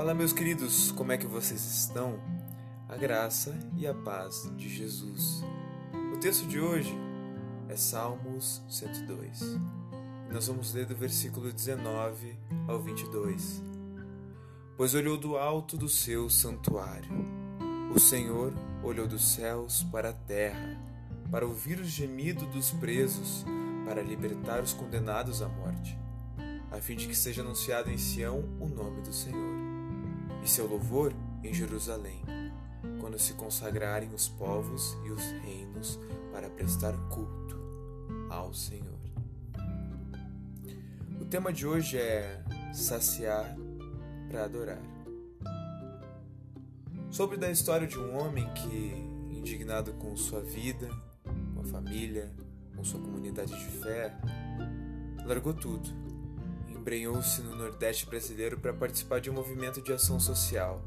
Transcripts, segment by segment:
Fala, meus queridos, como é que vocês estão? A graça e a paz de Jesus. O texto de hoje é Salmos 102. Nós vamos ler do versículo 19 ao 22. Pois olhou do alto do seu santuário. O Senhor olhou dos céus para a terra, para ouvir o gemido dos presos, para libertar os condenados à morte, a fim de que seja anunciado em Sião o nome do Senhor e seu louvor em Jerusalém, quando se consagrarem os povos e os reinos para prestar culto ao Senhor. O tema de hoje é saciar para adorar. Sobre da história de um homem que, indignado com sua vida, com a família, com sua comunidade de fé, largou tudo embrenhou-se no Nordeste brasileiro para participar de um movimento de ação social,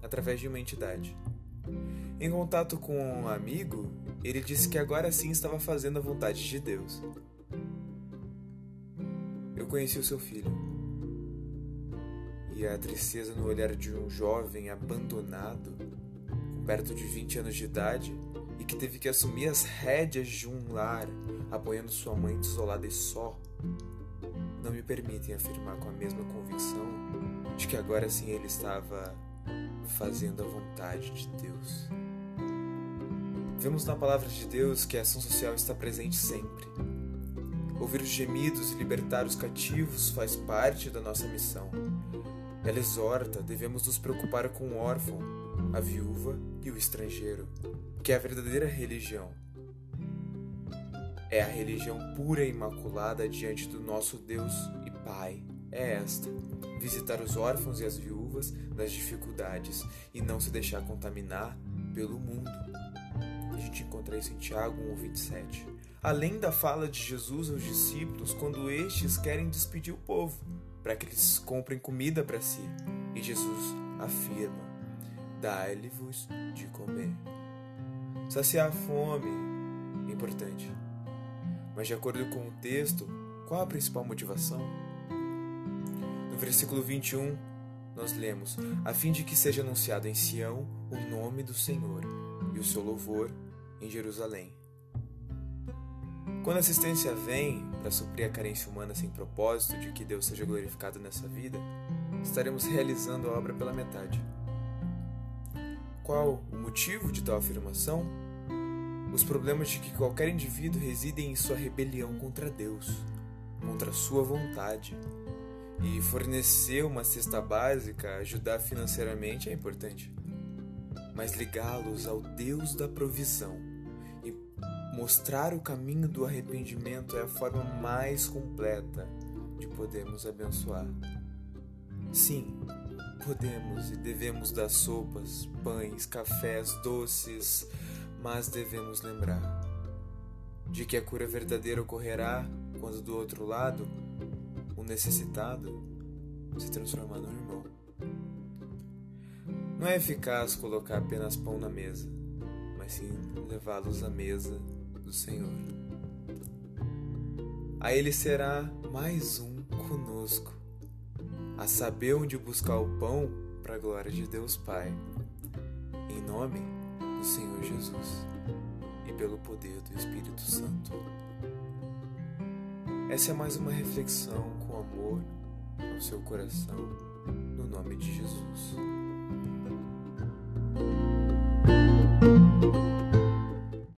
através de uma entidade. Em contato com um amigo, ele disse que agora sim estava fazendo a vontade de Deus. Eu conheci o seu filho. E a tristeza no olhar de um jovem abandonado, com perto de 20 anos de idade, e que teve que assumir as rédeas de um lar, apoiando sua mãe desolada e só, não me permitem afirmar com a mesma convicção de que agora sim ele estava fazendo a vontade de Deus. Vemos na palavra de Deus que a ação social está presente sempre. Ouvir os gemidos e libertar os cativos faz parte da nossa missão. Ela exorta, devemos nos preocupar com o órfão, a viúva e o estrangeiro, que é a verdadeira religião é a religião pura e imaculada diante do nosso Deus e Pai. É esta: visitar os órfãos e as viúvas nas dificuldades e não se deixar contaminar pelo mundo. A gente encontra isso em Tiago 1,27. Além da fala de Jesus aos discípulos quando estes querem despedir o povo, para que eles comprem comida para si. E Jesus afirma: Dai-lhe-vos de comer. Saciar a fome é importante mas de acordo com o texto, qual a principal motivação? No versículo 21, nós lemos: a fim de que seja anunciado em Sião o nome do Senhor e o seu louvor em Jerusalém. Quando a assistência vem para suprir a carência humana sem propósito de que Deus seja glorificado nessa vida, estaremos realizando a obra pela metade. Qual o motivo de tal afirmação? Os problemas de que qualquer indivíduo residem em sua rebelião contra Deus, contra sua vontade. E fornecer uma cesta básica, ajudar financeiramente é importante. Mas ligá-los ao Deus da provisão e mostrar o caminho do arrependimento é a forma mais completa de podermos abençoar. Sim, podemos e devemos dar sopas, pães, cafés, doces, mas devemos lembrar de que a cura verdadeira ocorrerá quando do outro lado o necessitado se transformar no irmão. Não é eficaz colocar apenas pão na mesa, mas sim levá-los à mesa do Senhor. A Ele será mais um conosco, a saber onde buscar o pão para a glória de Deus Pai. Em nome do Senhor Jesus e pelo poder do Espírito Santo. Essa é mais uma reflexão com amor ao seu coração, no nome de Jesus.